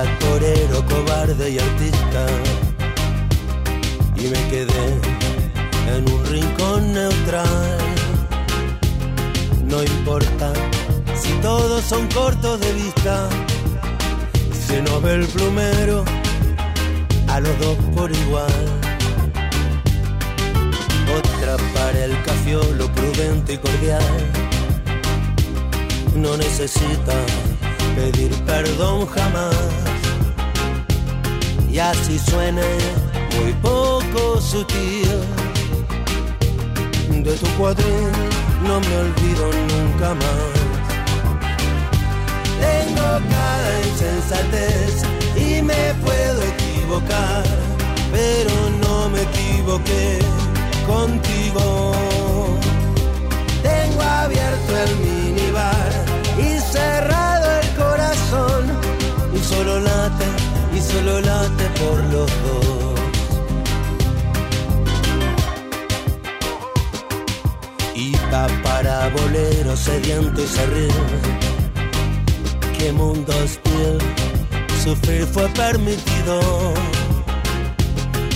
Para torero, cobarde y artista. Y me quedé en un rincón neutral. No importa si todos son cortos de vista. Se nos ve el plumero a los dos por igual. Otra para el lo prudente y cordial. No necesita pedir perdón jamás. Y así suene muy poco sutil. De tu cuadril no me olvido nunca más. Tengo cada insensatez y me puedo equivocar, pero no me equivoqué contigo. Solo late por los dos. Y va para bolero sediento y serrín. Qué mundo hostil, sufrir fue permitido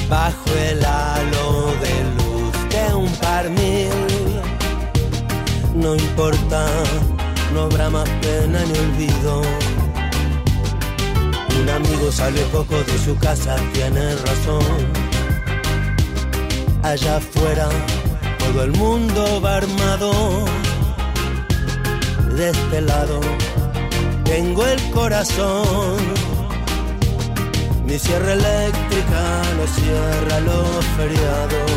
bajo el halo de luz de un par mil. No importa, no habrá más pena ni olvido. Un amigo sale poco de su casa, tiene razón. Allá afuera todo el mundo va armado. De este lado tengo el corazón. Mi sierra eléctrica no cierra los feriados.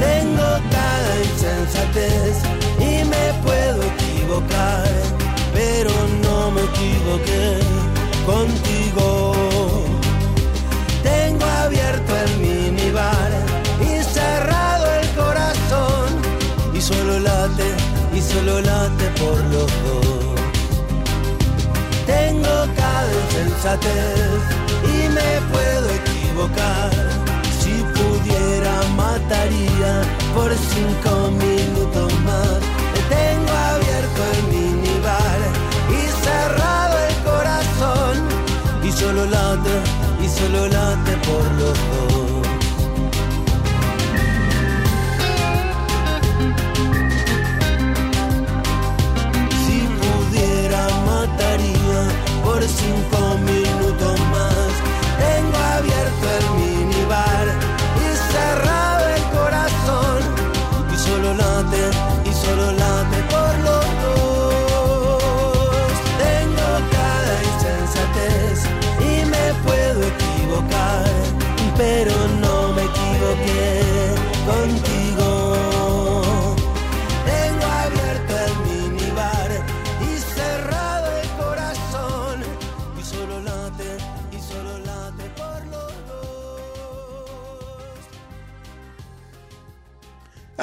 Tengo cada insensatez y me puedo equivocar, pero no me equivoqué contigo. Tengo abierto el minibar y cerrado el corazón y solo late y solo late por los dos. Tengo cada insensatez y me puedo equivocar. Si pudiera mataría por cinco minutos por los dos.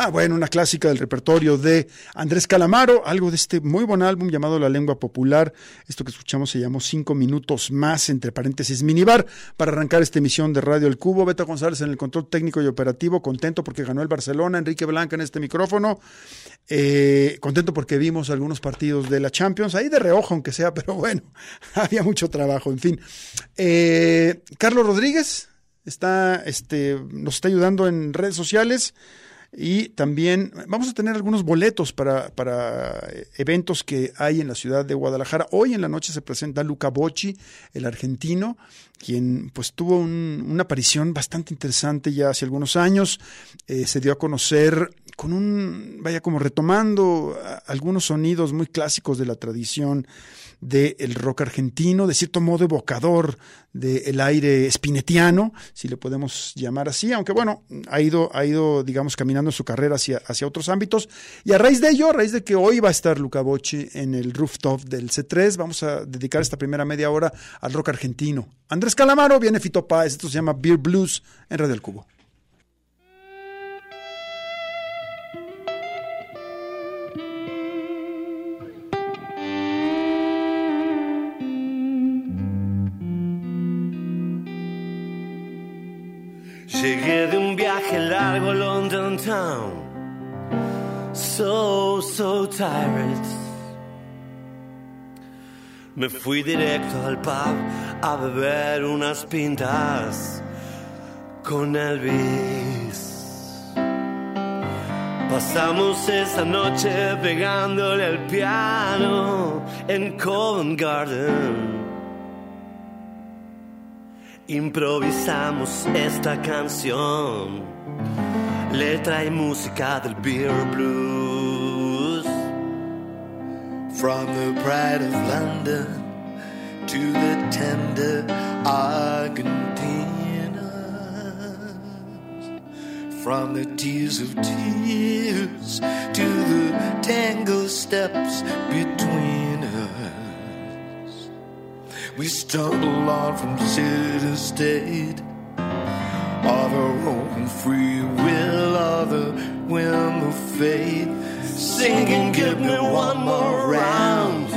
Ah, bueno, una clásica del repertorio de Andrés Calamaro, algo de este muy buen álbum llamado La Lengua Popular. Esto que escuchamos se llamó Cinco Minutos Más, entre paréntesis, minibar, para arrancar esta emisión de Radio El Cubo. Beto González en el control técnico y operativo, contento porque ganó el Barcelona, Enrique Blanca en este micrófono, eh, contento porque vimos algunos partidos de la Champions, ahí de reojo aunque sea, pero bueno, había mucho trabajo, en fin. Eh, Carlos Rodríguez está, este, nos está ayudando en redes sociales. Y también vamos a tener algunos boletos para, para eventos que hay en la ciudad de Guadalajara. Hoy en la noche se presenta Luca Bocci, el argentino, quien pues tuvo un- una aparición bastante interesante ya hace algunos años. Eh, se dio a conocer con un, vaya, como retomando algunos sonidos muy clásicos de la tradición del rock argentino, de cierto modo evocador del aire spinetiano, si le podemos llamar así, aunque bueno, ha ido, ha ido digamos, caminando su carrera hacia, hacia otros ámbitos. Y a raíz de ello, a raíz de que hoy va a estar Luca Bocci en el rooftop del C3, vamos a dedicar esta primera media hora al rock argentino. Andrés Calamaro, viene Fito Páez, esto se llama Beer Blues en Red del Cubo. A London Town. So, so tired. Me fui directo al pub a beber unas pintas con Elvis. Pasamos esa noche pegándole al piano en Covent Garden. Improvisamos esta canción, letra y música del beer blues. From the pride of London to the tender Argentina. From the tears of tears to the tango steps between us. We stumble on from city to state. Our own oh, free will, or the whim of fate. Singing, give me one more round.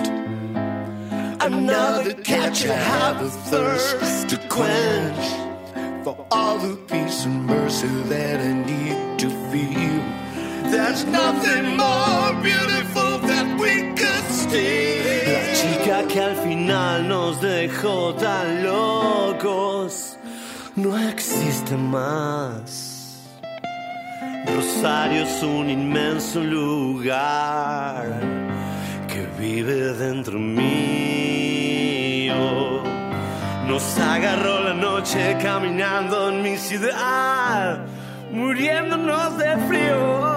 Another catch, I have a thirst to quench. For all the peace and mercy that I need to feel. There's nothing more beautiful that we could steal. La chica que al final nos dejó tan locos no existe más. Rosario es un inmenso lugar que vive dentro mío. Nos agarró la noche caminando en mi ciudad, muriéndonos de frío.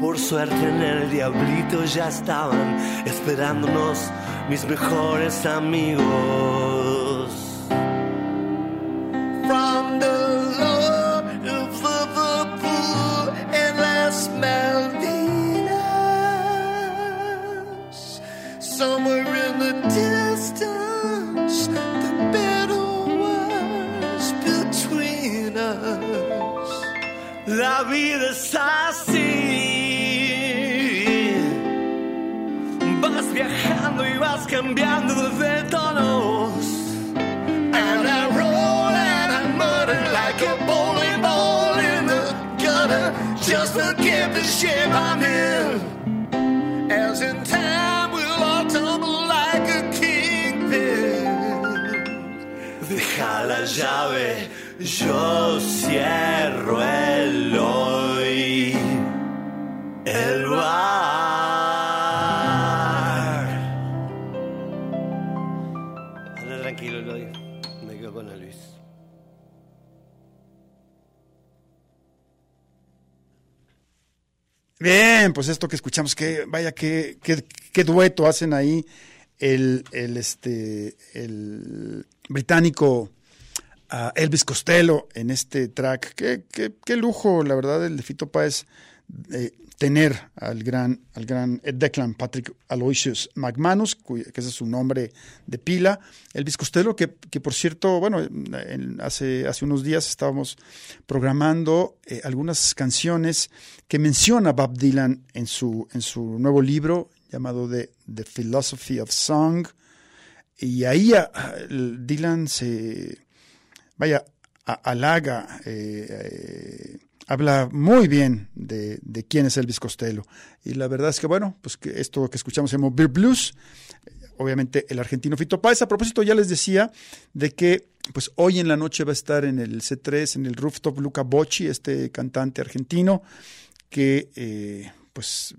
Por suerte en el diablito ya estaban esperándonos mis mejores amigos. Cambiando de tonos. And I roll and I mutter like a bowling ball in the gutter. Just to give the shape I'm in. As in time we'll all tumble like a kingpin. Deja la llave, yo cierro pues esto que escuchamos, que vaya, qué, qué, qué dueto hacen ahí el, el, este, el británico ah, Elvis Costello en este track. Qué, qué, lujo, la verdad, el de Fito Páez, eh, tener al gran, al gran Ed Declan Patrick Aloysius McManus, que ese es su nombre de pila. Elvis Costello, que, que por cierto, bueno, en- hace, hace unos días estábamos programando eh, algunas canciones que menciona Bob Dylan en su, en su nuevo libro llamado The, The Philosophy of Song. Y ahí ah, el Dylan se, vaya, a- halaga, eh, eh, habla muy bien de, de quién es Elvis Costello. Y la verdad es que, bueno, pues que esto que escuchamos se llama Beer Blues, obviamente el argentino Fito Páez. A propósito, ya les decía de que pues hoy en la noche va a estar en el C3, en el rooftop, Luca Bocci, este cantante argentino, que eh, pues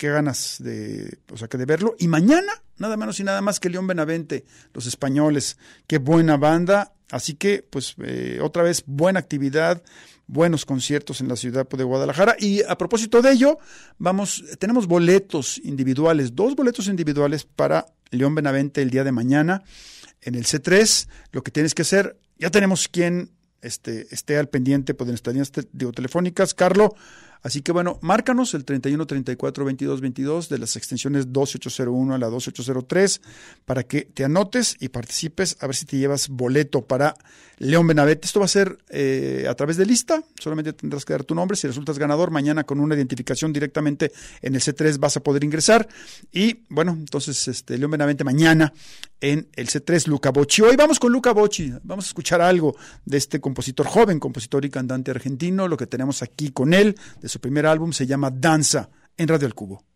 qué ganas de, o sea, de verlo. Y mañana, nada menos y nada más que León Benavente, los españoles, qué buena banda. Así que, pues, eh, otra vez, buena actividad, buenos conciertos en la ciudad de Guadalajara. Y a propósito de ello, vamos, tenemos boletos individuales, dos boletos individuales para León Benavente el día de mañana en el C3. Lo que tienes que hacer, ya tenemos quien este, esté al pendiente pues, de nuestras líneas telefónicas. Carlos, Así que bueno, márcanos el 31 34 22 22 de las extensiones 2801 a la 2803 para que te anotes y participes a ver si te llevas boleto para León Benavente. Esto va a ser eh, a través de lista, solamente tendrás que dar tu nombre. Si resultas ganador, mañana con una identificación directamente en el C3 vas a poder ingresar. Y bueno, entonces este, León Benavente mañana en el C3 Luca Bocci. Hoy vamos con Luca Bocci, vamos a escuchar algo de este compositor joven, compositor y cantante argentino. Lo que tenemos aquí con él, su primer álbum, se llama Danza en Radio El Cubo.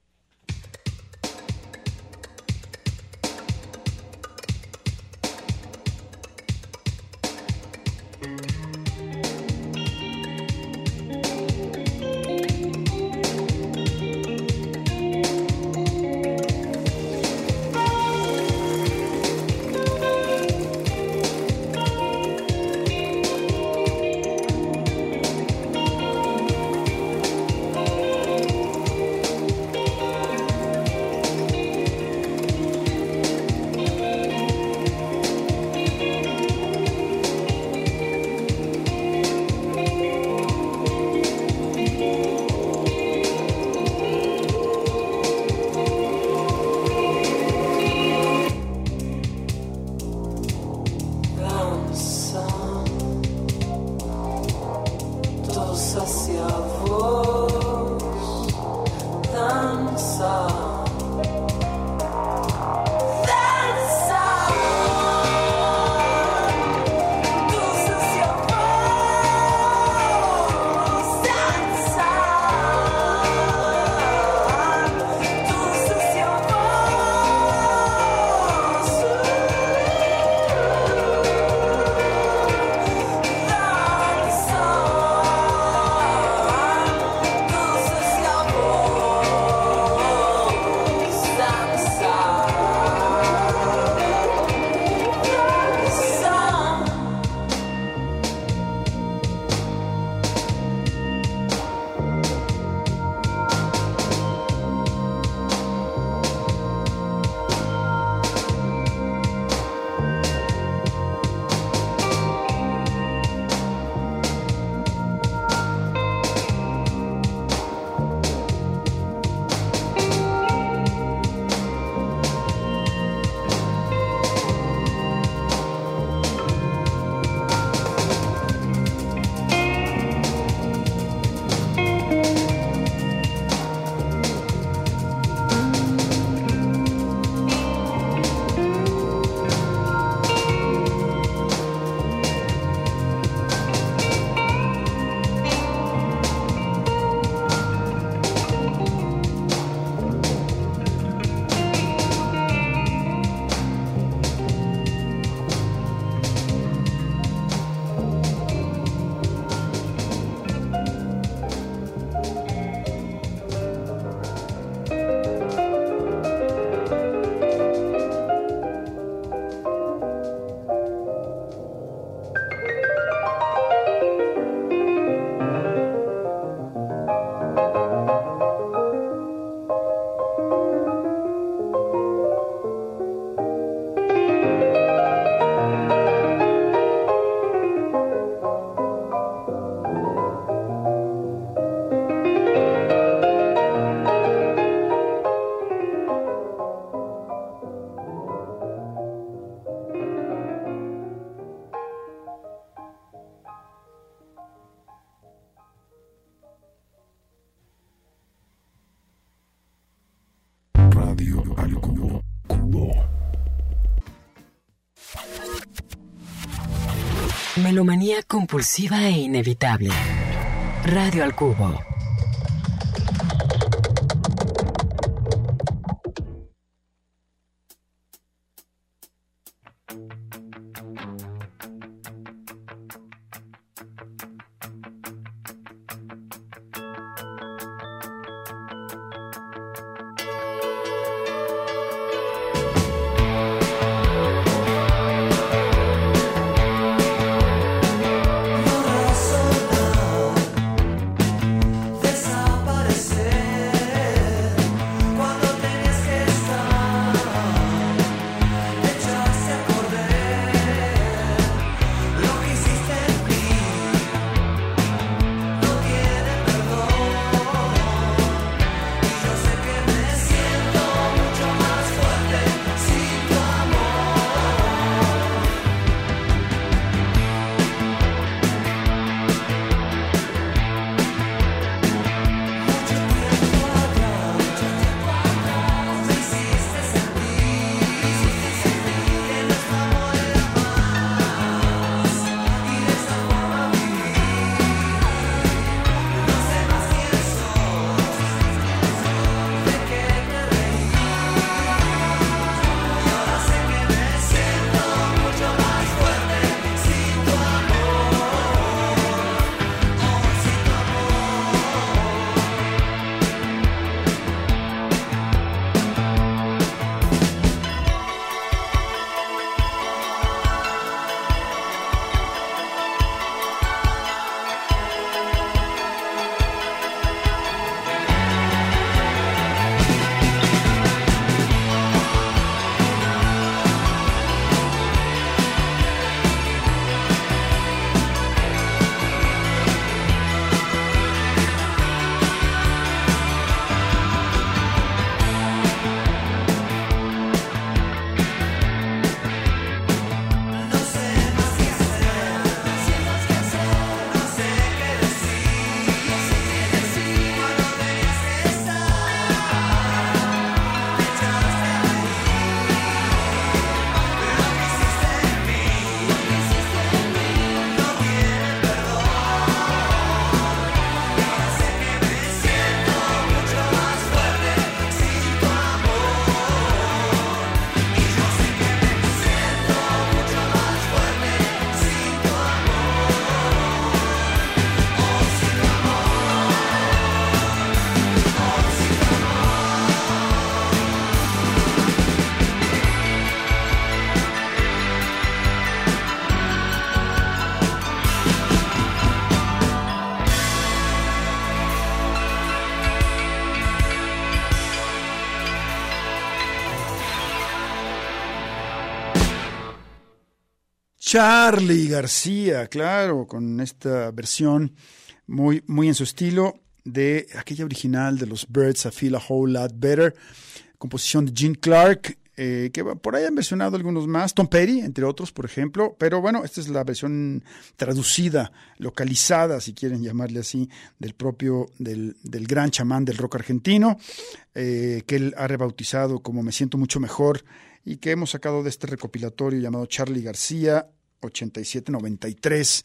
Melomanía compulsiva e inevitable. Radio al Cubo. Charlie García, claro, con esta versión muy, muy en su estilo de aquella original de los Birds, I Feel a Whole Lot Better, composición de Gene Clark, eh, que por ahí han versionado algunos más, Tom Petty, entre otros, por ejemplo, pero bueno, esta es la versión traducida, localizada, si quieren llamarle así, del propio, del, gran chamán del rock argentino, eh, que él ha rebautizado como Me Siento Mucho Mejor y que hemos sacado de este recopilatorio llamado Charlie García 8793.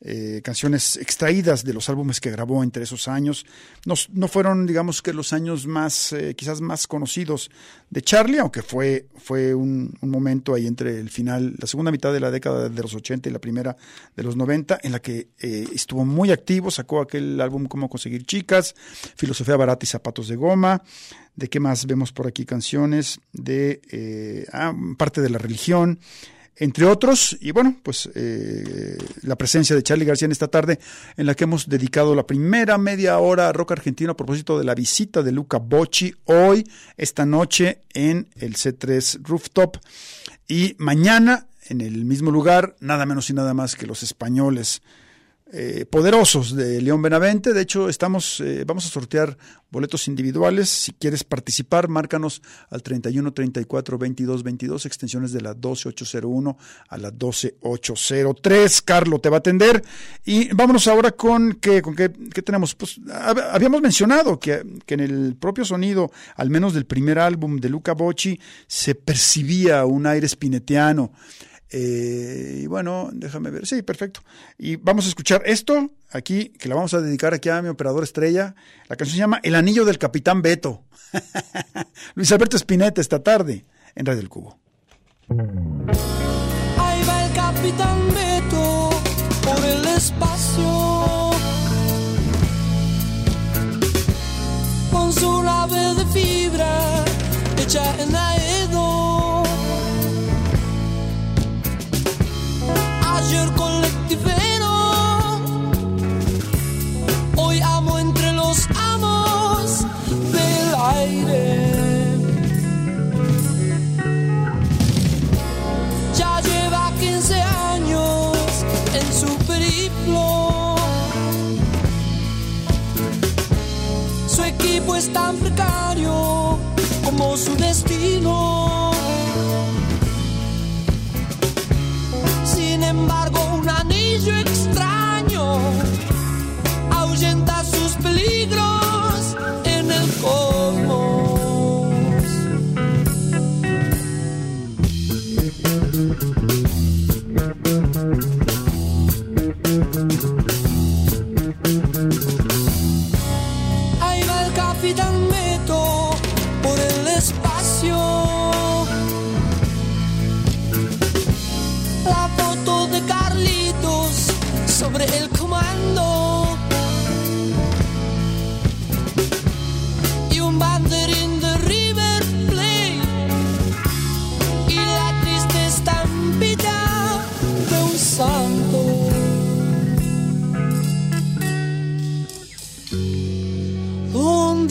Eh, canciones extraídas de los álbumes que grabó entre esos años. No, no fueron, digamos que los años más, eh, quizás más conocidos de Charlie, aunque fue, fue un, momento ahí entre el final, la segunda mitad de la década de los 80 y la primera de los 90, en la que eh, estuvo muy activo, sacó aquel álbum Cómo conseguir chicas, Filosofía barata y zapatos de goma. ¿De qué más vemos por aquí canciones? De ah, parte de la religión entre otros, y bueno, pues eh, la presencia de Charlie García en esta tarde, en la que hemos dedicado la primera media hora a rock argentino a propósito de la visita de Luca Bocci hoy, esta noche en el C3 Rooftop, y mañana en el mismo lugar, nada menos y nada más que los españoles eh, poderosos de León Benavente. De hecho, estamos, eh, vamos a sortear boletos individuales. Si quieres participar, márcanos al 31 34 22 22, extensiones de la 12801 a la 12803. Carlo te va a atender. Y vámonos ahora con qué, con qué, qué tenemos. Pues habíamos mencionado que, que, en el propio sonido, al menos del primer álbum de Luca Bocci, se percibía un aire spinetiano. Eh, y bueno, déjame ver. Sí, perfecto. Y vamos a escuchar esto aquí, que la vamos a dedicar aquí a mi operador estrella. La canción se llama El Anillo del Capitán Beto. Luis Alberto Spinetta esta tarde en Radio del Cubo. Ahí va el Capitán Beto por el espacio. Tan precario como su destino. Sin embargo, un anillo extraño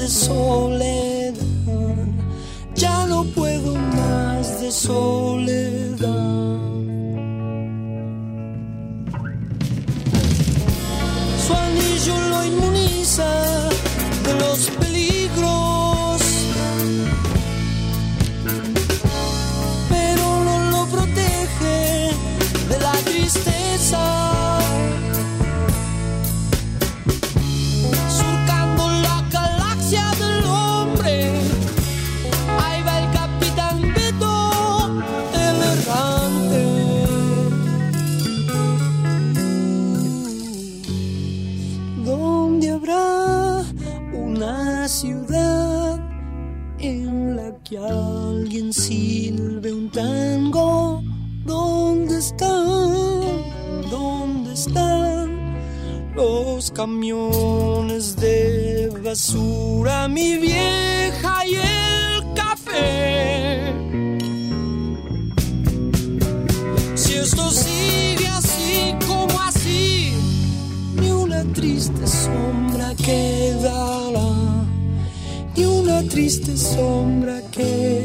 de soledad. que alguien silbe un tango. ¿Dónde están? ¿Dónde están los camiones de basura, mi vieja y el café? Si esto sigue así como así, ni una triste sombra quedará, ni una triste sombra quedará.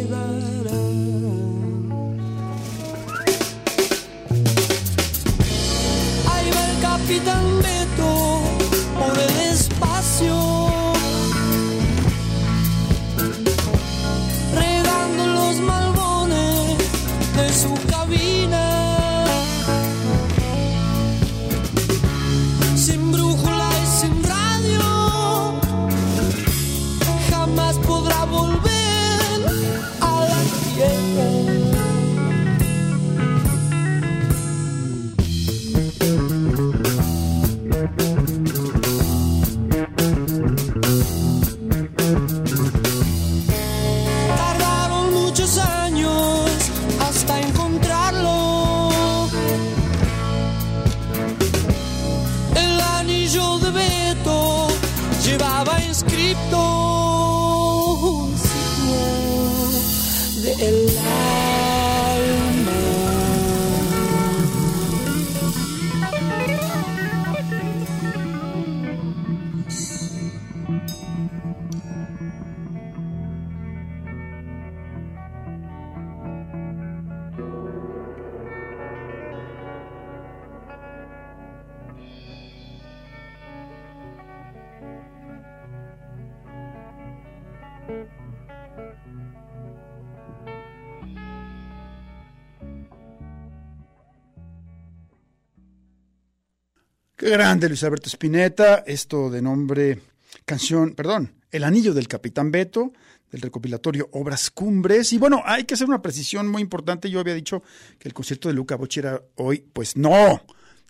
Grande Luis Alberto Spinetta, esto de nombre canción, perdón, El Anillo del Capitán Beto, del recopilatorio Obras Cumbres. Y bueno, hay que hacer una precisión muy importante. Yo había dicho que el concierto de Luca Bocci era hoy, pues no.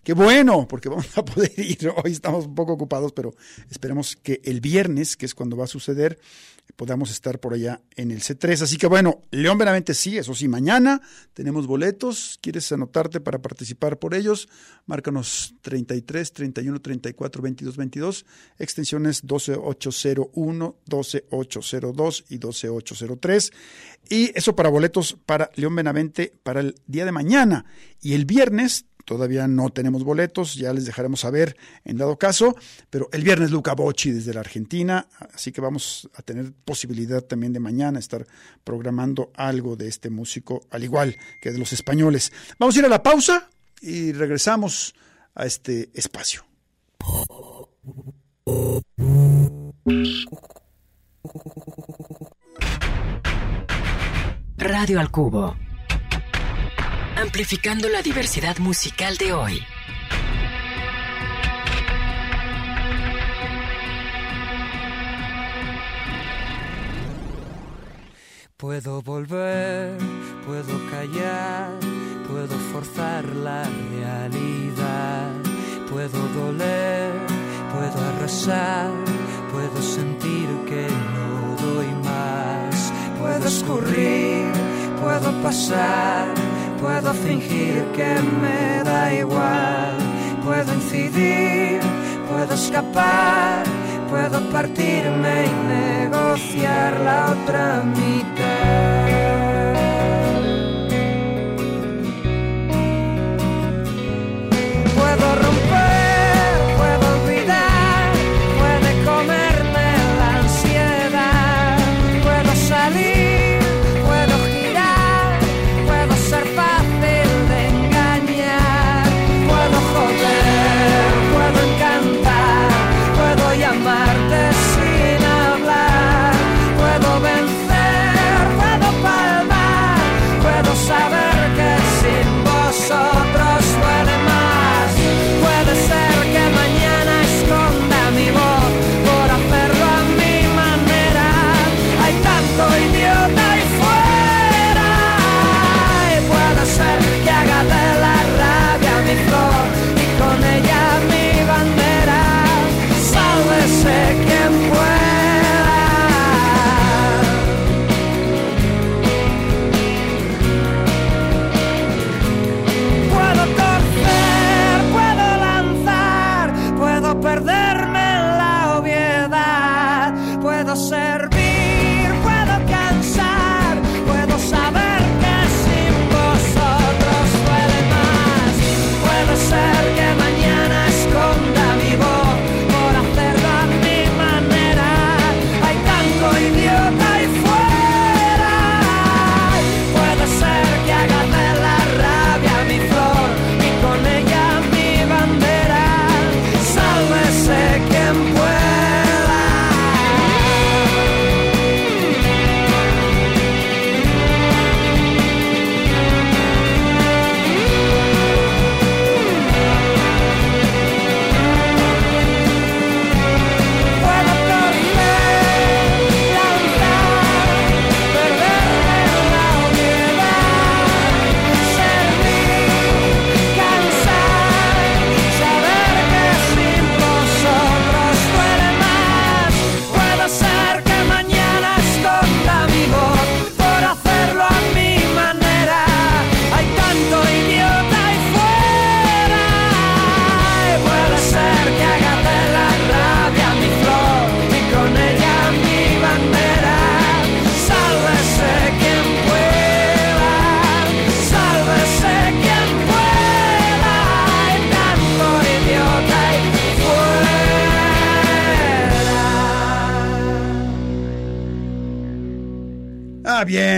Qué bueno, porque vamos a poder ir. Hoy estamos un poco ocupados, pero esperemos que el viernes, que es cuando va a suceder, podamos estar por allá en el C3. Así que bueno, León Benavente sí, eso sí, mañana tenemos boletos. ¿Quieres anotarte para participar por ellos? Márcanos 33, 31, 34, 22, 22, extensiones 12801, 12802 y 12803. Y eso para boletos para León Benavente para el día de mañana. Y el viernes Todavía no tenemos boletos, ya les dejaremos saber en dado caso, pero el viernes Luca Bocci desde la Argentina, así que vamos a tener posibilidad también de mañana estar programando algo de este músico, al igual que de los españoles. Vamos a ir a la pausa y regresamos a este espacio. Radio al Cubo. Amplificando la diversidad musical de hoy. Puedo volver, puedo callar, puedo forzar la realidad, puedo doler, puedo arrasar, puedo sentir que no doy más, puedo escurrir, puedo pasar, puedo fingir que me da igual, puedo incidir, puedo escapar, puedo partirme y negociar la otra mitad.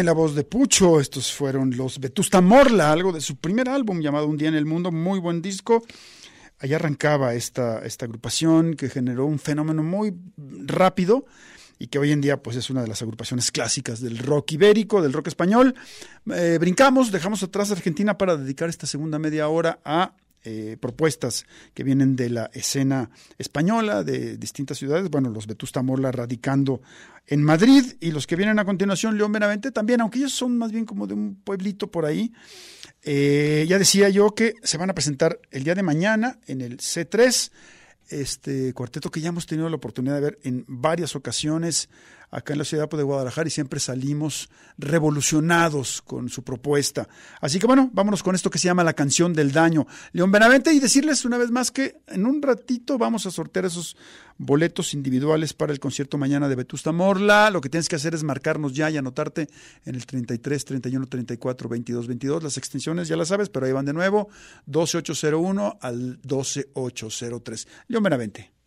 La voz de Pucho. Estos fueron los Vetusta Morla, algo de su primer álbum llamado Un día en el mundo, muy buen disco. Allá arrancaba esta, esta agrupación que generó un fenómeno muy rápido y que hoy en día pues es una de las agrupaciones clásicas del rock ibérico, del rock español. Eh, brincamos, dejamos atrás Argentina para dedicar esta segunda media hora a eh, propuestas que vienen de la escena española, de distintas ciudades. Bueno, los Vetusta Morla radicando en Madrid y los que vienen a continuación, León Benavente también, aunque ellos son más bien como de un pueblito por ahí. Eh, ya decía yo que se van a presentar el día de mañana en el C3, este cuarteto que ya hemos tenido la oportunidad de ver en varias ocasiones acá en la ciudad de Guadalajara y siempre salimos revolucionados con su propuesta. Así que bueno, vámonos con esto que se llama la canción del daño. León Benavente y decirles una vez más que en un ratito vamos a sortear esos boletos individuales para el concierto mañana de Vetusta Morla. Lo que tienes que hacer es marcarnos ya y anotarte en el 33 31 34 22 22. Las extensiones ya las sabes, pero ahí van de nuevo, 12801 al 12803. León Benavente.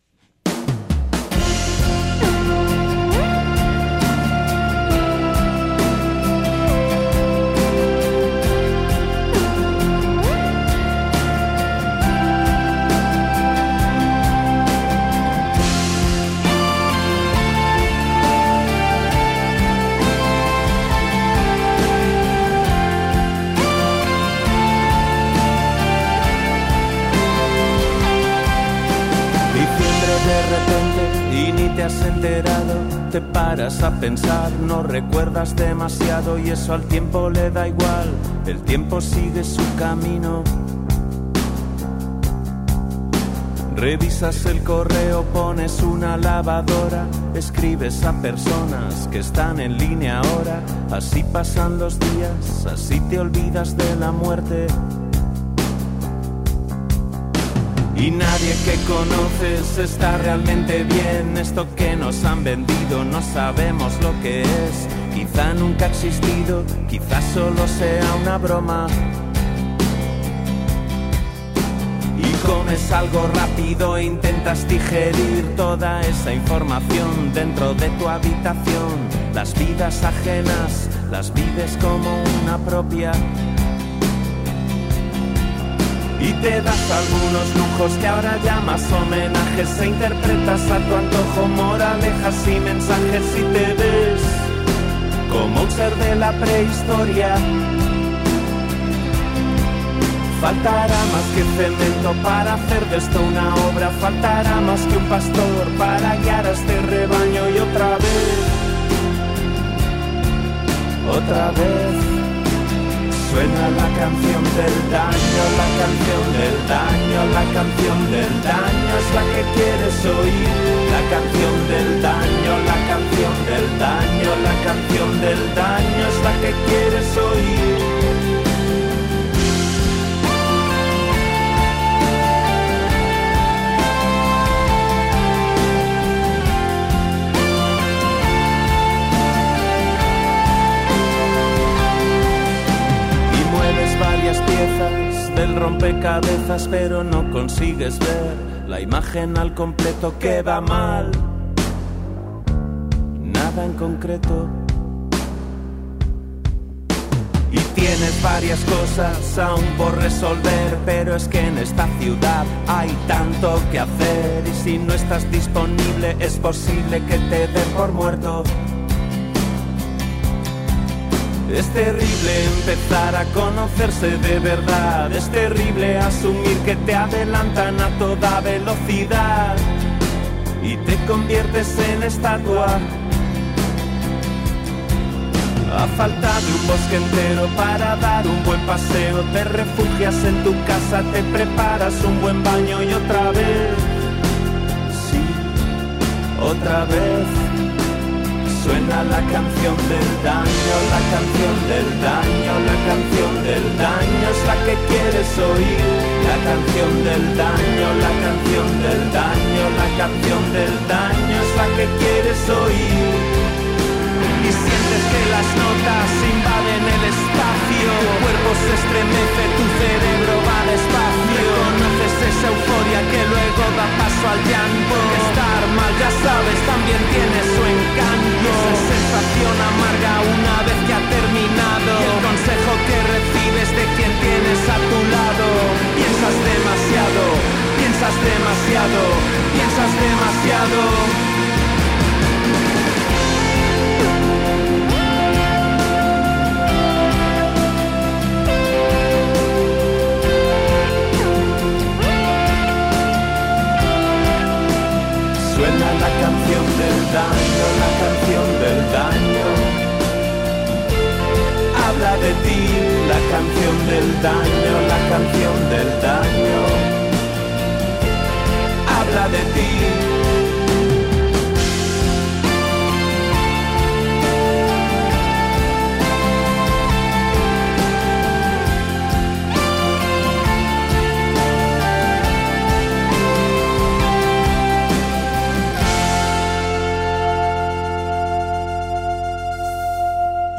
Has enterado, te paras a pensar, no recuerdas demasiado y eso al tiempo le da igual, el tiempo sigue su camino. Revisas el correo, pones una lavadora, escribes a personas que están en línea ahora, así pasan los días, así te olvidas de la muerte. Y nadie que conoces está realmente bien. Esto que nos han vendido no sabemos lo que es. Quizá nunca ha existido, quizá solo sea una broma. Y comes algo rápido e intentas digerir toda esa información dentro de tu habitación. Las vidas ajenas las vives como una propia. Y te das algunos lujos que ahora llamas homenajes e interpretas a tu antojo moralejas y mensajes y te ves como un ser de la prehistoria. Faltará más que cemento para hacer de esto una obra, faltará más que un pastor para guiar a este rebaño y otra vez, otra vez. Suena la canción del daño, la canción del daño, la canción del daño es la que quieres oír. La canción del daño, la canción del daño, la canción del daño es la que quieres oír. Cabezas, pero no consigues ver la imagen al completo que va mal. Nada en concreto. Y tienes varias cosas aún por resolver, pero es que en esta ciudad hay tanto que hacer y si no estás disponible es posible que te den por muerto. Es terrible empezar a conocerse de verdad, es terrible asumir que te adelantan a toda velocidad y te conviertes en estatua. A falta de un bosque entero para dar un buen paseo, te refugias en tu casa, te preparas un buen baño y otra vez, sí, otra vez. Suena la canción del daño, la canción del daño, la canción del daño es la que quieres oír. La canción del daño, la canción del daño, la canción del daño es la que quieres oír y sientes que las notas invaden el espacio. Tu cuerpo se estremece, tu cerebro va despacio. Conoces esa euforia que luego da paso al llanto. Estar mal, ya sabes, también tiene su encanto. Esa sensación amarga una vez que ha terminado. Y el consejo que recibes de quien tienes a tu lado. Piensas demasiado, piensas demasiado, piensas demasiado. La canción del daño, la canción del daño. Habla de ti, la canción del daño, la canción del daño. Habla de ti.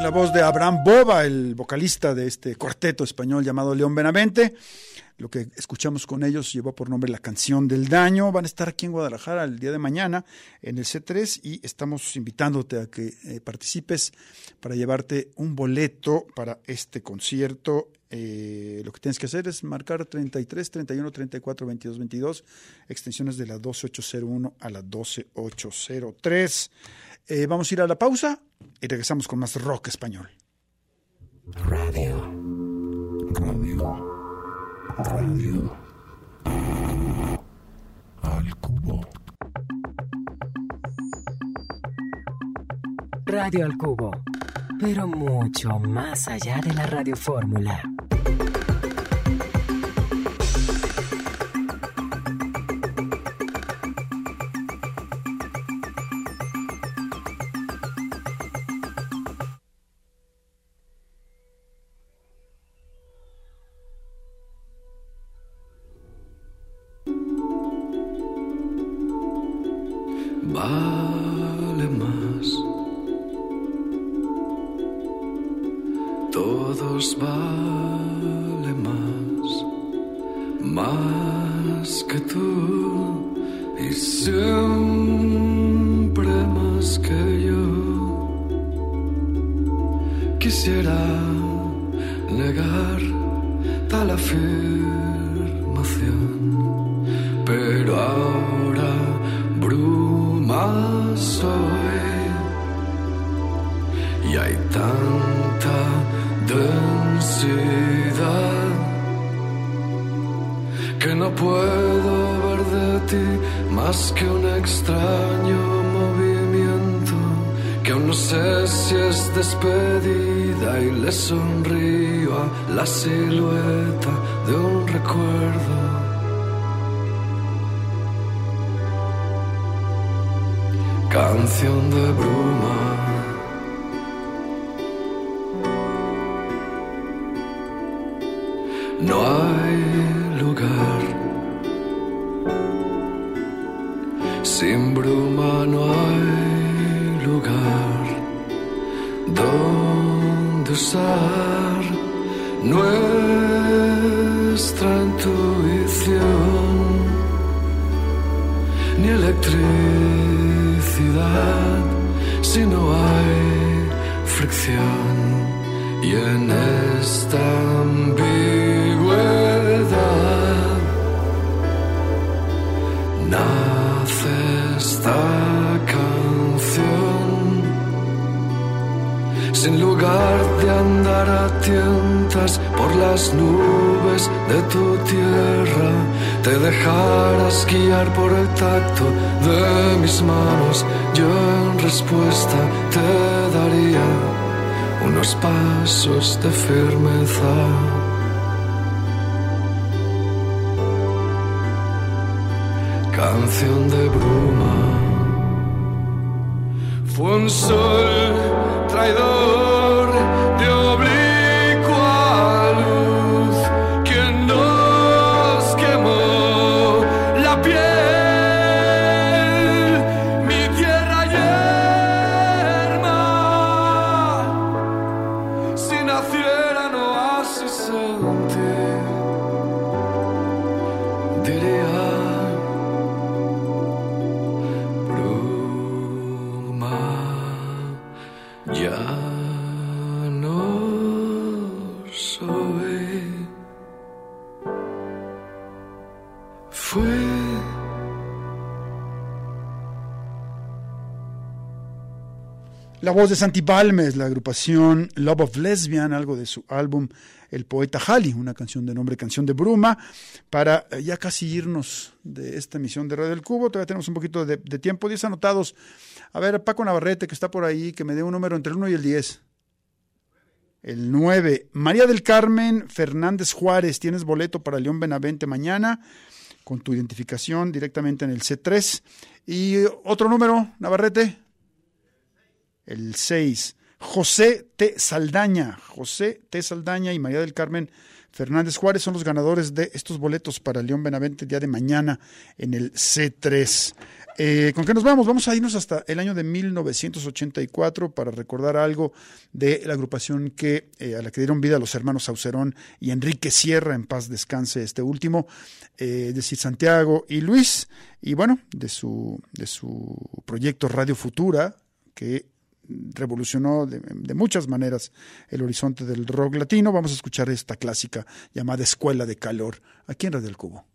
La voz de Abraham Boba, el vocalista de este cuarteto español llamado León Benavente. Lo que escuchamos con ellos llevó por nombre La canción del daño. Van a estar aquí en Guadalajara el día de mañana en el C3 y estamos invitándote a que eh, participes para llevarte un boleto para este concierto. Eh, lo que tienes que hacer es marcar 33, 31, 34, 22, 22, extensiones de la 12801 a la 12803. Eh, vamos a ir a la pausa y regresamos con más rock español. Radio. Radio. Radio. Al cubo. Radio al Cubo, pero mucho más allá de la radiofórmula. آه. Sin bruma no hay lugar donde usar. nuestra intuición, ni electricidad si no hay fricción. Y en esta ambigüedad nace esta canción. Sin lugar de andar a tientas por las nubes de tu tierra, te dejarás guiar por el tacto de mis manos. Yo en respuesta te daría unos pasos de firmeza. Canción de bruma. Fue un sol traidor La voz de Santi Balmes, la agrupación Love of Lesbian, algo de su álbum El Poeta Halley, una canción de nombre Canción de Bruma, para eh, ya casi irnos de esta emisión de Radio del Cubo. Todavía tenemos un poquito de, tiempo, 10 anotados. A ver, Paco Navarrete, que está por ahí, que me dé un número entre el 1 y el 10. El 9. María del Carmen Fernández Juárez, tienes boleto para León Benavente mañana con tu identificación directamente en el C3. Y otro número, Navarrete. El 6. José T. Saldaña. José T. Saldaña y María del Carmen Fernández Juárez son los ganadores de estos boletos para León Benavente día de mañana en el C3. Eh, ¿Con qué nos vamos? Vamos a irnos hasta el año de 1984 para recordar algo de la agrupación que, eh, a la que dieron vida los hermanos Saucerón y Enrique Sierra, en paz descanse este último, eh, es decir, Santiago y Luis, y bueno, de su, de su proyecto Radio Futura, que revolucionó de, muchas maneras el horizonte del rock latino. Vamos a escuchar esta clásica llamada Escuela de Calor, aquí en Radio del Cubo.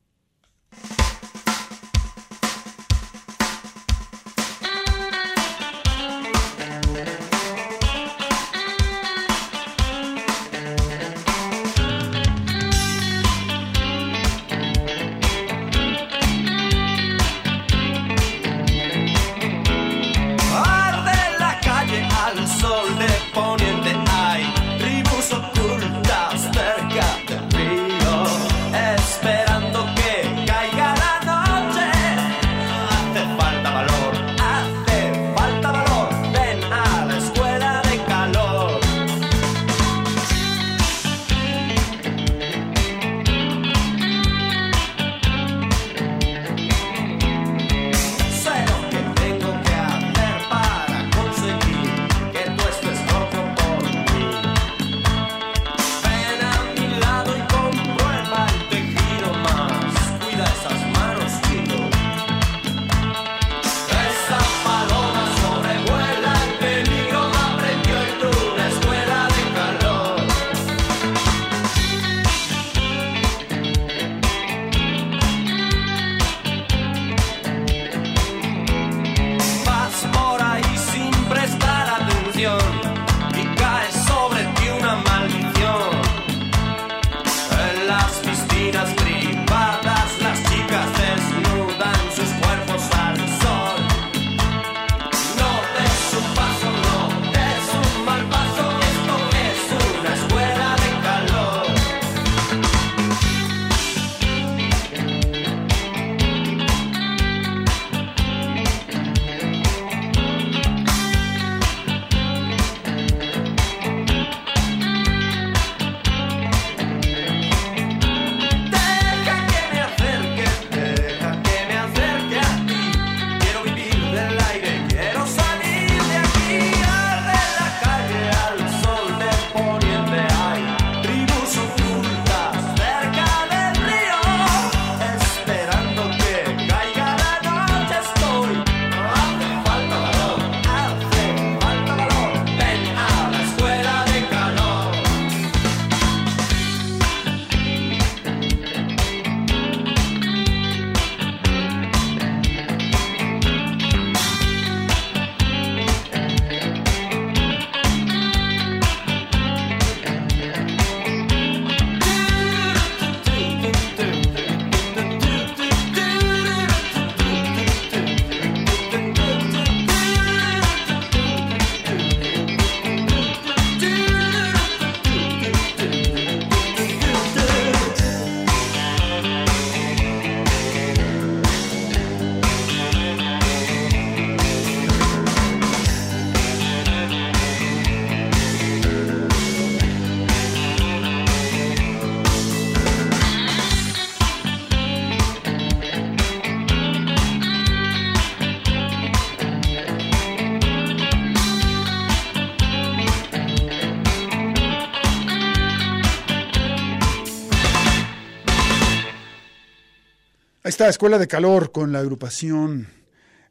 Está, Escuela de Calor con la agrupación,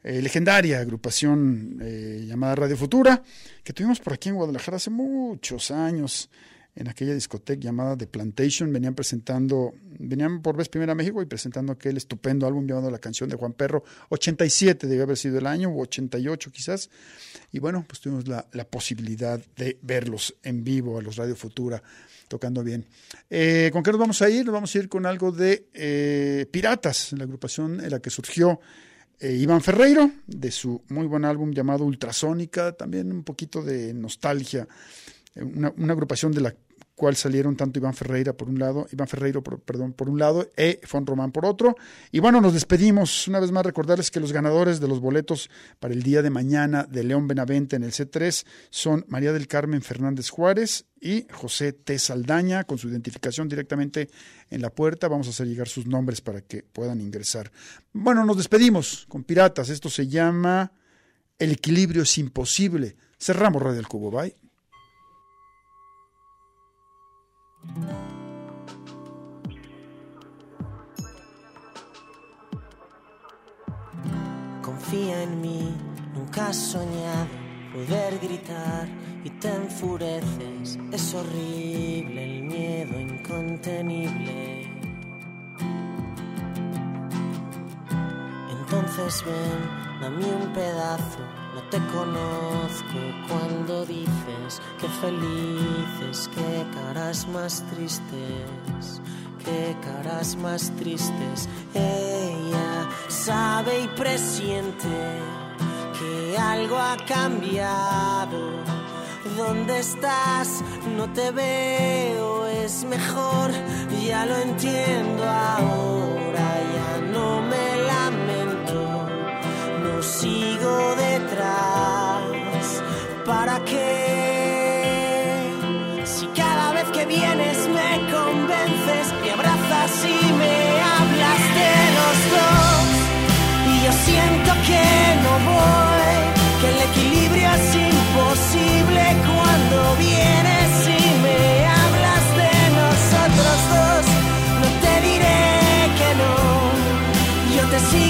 eh, legendaria agrupación eh, llamada Radio Futura, que tuvimos por aquí en Guadalajara hace muchos años, en aquella discoteca llamada The Plantation. Venían presentando, venían por vez primera a México y presentando aquel estupendo álbum llamado La canción de Juan Perro. 87 debe haber sido el año, o 88 quizás. Y bueno, pues tuvimos la, la posibilidad de verlos en vivo a los Radio Futura tocando bien. Eh, ¿Con qué nos vamos a ir? Nos vamos a ir con algo de eh, Piratas, la agrupación en la que surgió eh, Iván Ferreiro, de su muy buen álbum llamado Ultrasónica, también un poquito de nostalgia, eh, una, una agrupación de la cual salieron tanto Iván Ferreira por un lado, Iván Ferreiro, por, perdón, por un lado, e Fon Román por otro. Y bueno, nos despedimos. Una vez más recordarles que los ganadores de los boletos para el día de mañana de León Benavente en el C3 son María del Carmen Fernández Juárez y José T. Saldaña, con su identificación directamente en la puerta. Vamos a hacer llegar sus nombres para que puedan ingresar. Bueno, nos despedimos con Piratas. Esto se llama El equilibrio es imposible. Cerramos Radio del Cubo. Bye. Confía en mí, nunca has soñado poder gritar y te enfureces. Es horrible el miedo incontenible. Entonces ven, dame un pedazo, no te conozco cuando dices que felices, que caras más tristes, que caras más tristes. Ella sabe y presiente que algo ha cambiado. ¿Dónde estás? No te veo, es mejor, ya lo entiendo ahora, ya no me lamento, no sigo detrás. ¿Para qué? Si cada vez que vienes me convences, me abrazas y me hablas de los dos. Y yo siento que no voy, que el equilibrio es imposible cuando vienes y me hablas de nosotros dos. No te diré que no, yo te sigo